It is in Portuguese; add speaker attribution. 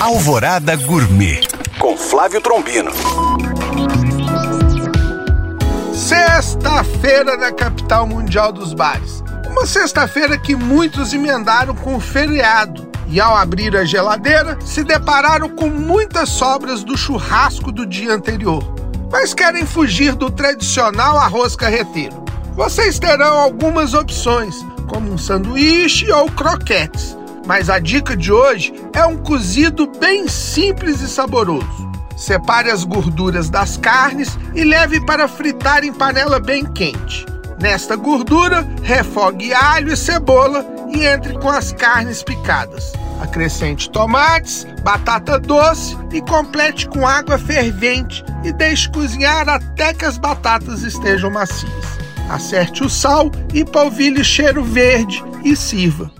Speaker 1: Alvorada Gourmet com Flávio Trombino.
Speaker 2: Sexta-feira na capital mundial dos bares. Uma sexta-feira que muitos emendaram com o feriado e, ao abrir a geladeira, se depararam com muitas sobras do churrasco do dia anterior. Mas querem fugir do tradicional arroz carreteiro. Vocês terão algumas opções, como um sanduíche ou croquetes. Mas a dica de hoje é um cozido bem simples e saboroso. Separe as gorduras das carnes e leve para fritar em panela bem quente. Nesta gordura, refogue alho e cebola e entre com as carnes picadas. Acrescente tomates, batata doce e complete com água fervente e deixe cozinhar até que as batatas estejam macias. Acerte o sal e polvilhe cheiro verde e sirva.